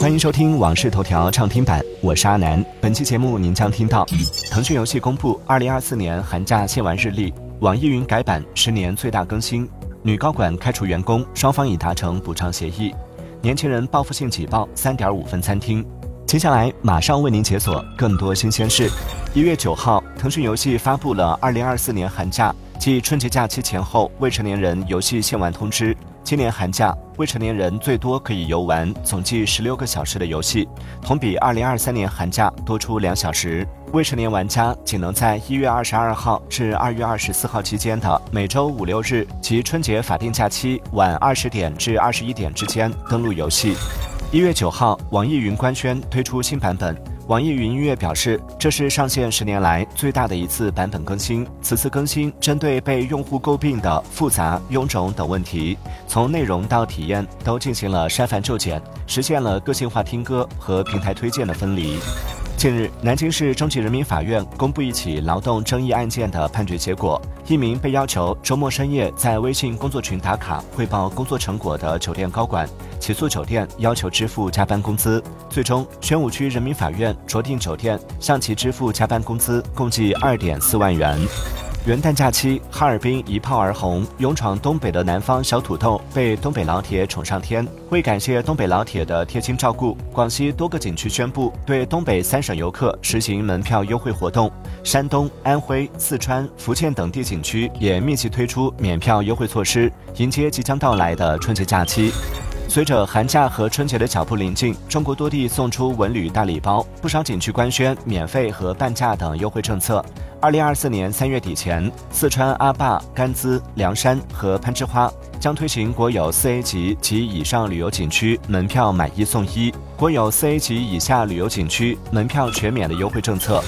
欢迎收听《往事头条》畅听版，我是阿南。本期节目您将听到：腾讯游戏公布二零二四年寒假限玩日历；网易云改版十年最大更新；女高管开除员工，双方已达成补偿协议；年轻人报复性挤爆三点五分餐厅。接下来马上为您解锁更多新鲜事。一月九号，腾讯游戏发布了二零二四年寒假即春节假期前后未成年人游戏限玩通知。今年寒假，未成年人最多可以游玩总计十六个小时的游戏，同比二零二三年寒假多出两小时。未成年玩家仅能在一月二十二号至二月二十四号期间的每周五六日及春节法定假期晚二十点至二十一点之间登录游戏。一月九号，网易云官宣推出新版本。网易云音乐表示，这是上线十年来最大的一次版本更新。此次更新针对被用户诟病的复杂、臃肿等问题，从内容到体验都进行了删繁就简，实现了个性化听歌和平台推荐的分离。近日，南京市中级人民法院公布一起劳动争议案件的判决结果。一名被要求周末深夜在微信工作群打卡汇报工作成果的酒店高管，起诉酒店要求支付加班工资。最终，宣武区人民法院酌定酒店向其支付加班工资共计二点四万元。元旦假期，哈尔滨一炮而红，勇闯东北的南方小土豆被东北老铁宠上天。为感谢东北老铁的贴心照顾，广西多个景区宣布对东北三省游客实行门票优惠活动，山东、安徽、四川、福建等地景区也密集推出免票优惠措施，迎接即将到来的春节假期。随着寒假和春节的脚步临近，中国多地送出文旅大礼包，不少景区官宣免费和半价等优惠政策。二零二四年三月底前，四川阿坝、甘孜、凉山和攀枝花将推行国有四 A 级及以上旅游景区门票买一送一，国有四 A 级以下旅游景区门票全免的优惠政策。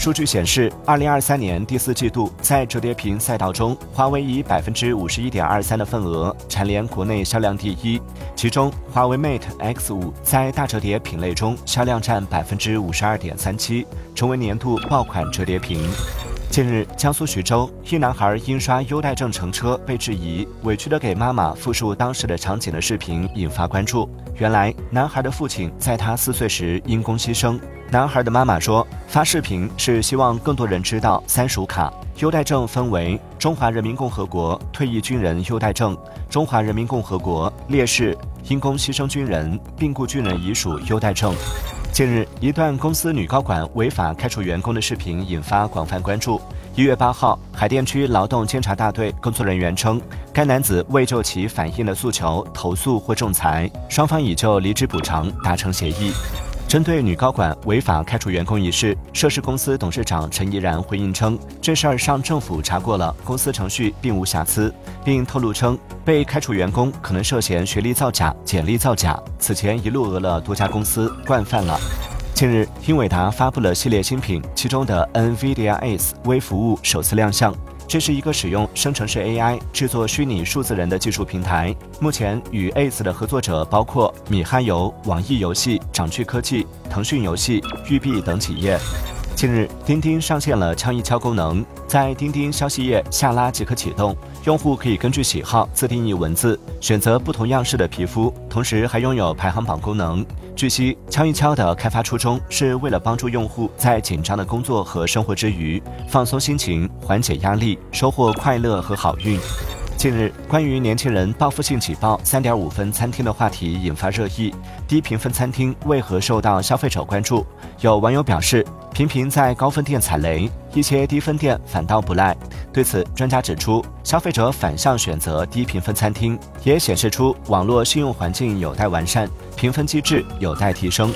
数据显示，二零二三年第四季度，在折叠屏赛道中，华为以百分之五十一点二三的份额蝉联国内销量第一。其中，华为 Mate X 五在大折叠品类中销量占百分之五十二点三七，成为年度爆款折叠屏。近日，江苏徐州一男孩因刷优待证乘车被质疑，委屈的给妈妈复述当时的场景的视频引发关注。原来，男孩的父亲在他四岁时因公牺牲。男孩的妈妈说，发视频是希望更多人知道三属卡优待证分为中华人民共和国退役军人优待证、中华人民共和国烈士、因公牺牲军人、病故军人遗属优待证。近日，一段公司女高管违法开除员工的视频引发广泛关注。一月八号，海淀区劳动监察大队工作人员称，该男子未就其反映的诉求投诉或仲裁，双方已就离职补偿达成协议。针对女高管违法开除员工一事，涉事公司董事长陈怡然回应称，这事儿上政府查过了，公司程序并无瑕疵，并透露称，被开除员工可能涉嫌学历造假、简历造假，此前一路讹了多家公司，惯犯了。近日，英伟达发布了系列新品，其中的 NVIDIA Ace 微服务首次亮相。这是一个使用生成式 AI 制作虚拟数字人的技术平台。目前与 Ace 的合作者包括米哈游、网易游戏、掌趣科技、腾讯游戏、育碧等企业。近日，钉钉上线了敲一敲功能，在钉钉消息页下拉即可启动。用户可以根据喜好自定义文字，选择不同样式的皮肤，同时还拥有排行榜功能。据悉，敲一敲的开发初衷是为了帮助用户在紧张的工作和生活之余放松心情、缓解压力、收获快乐和好运。近日，关于年轻人报复性举报三点五分餐厅的话题引发热议。低评分餐厅为何受到消费者关注？有网友表示，频频在高分店踩雷，一些低分店反倒不赖。对此，专家指出，消费者反向选择低评分餐厅，也显示出网络信用环境有待完善，评分机制有待提升。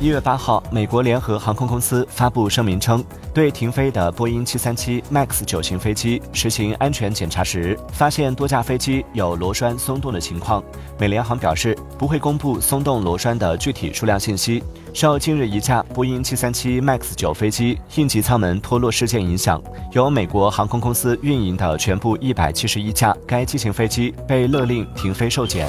一月八号，美国联合航空公司发布声明称，对停飞的波音七三七 MAX 九型飞机实行安全检查时，发现多架飞机有螺栓松动的情况。美联航表示，不会公布松动螺栓的具体数量信息。受近日一架波音七三七 MAX 九飞机应急舱门脱落事件影响，由美国航空公司运营的全部一百七十一架该机型飞机被勒令停飞受检。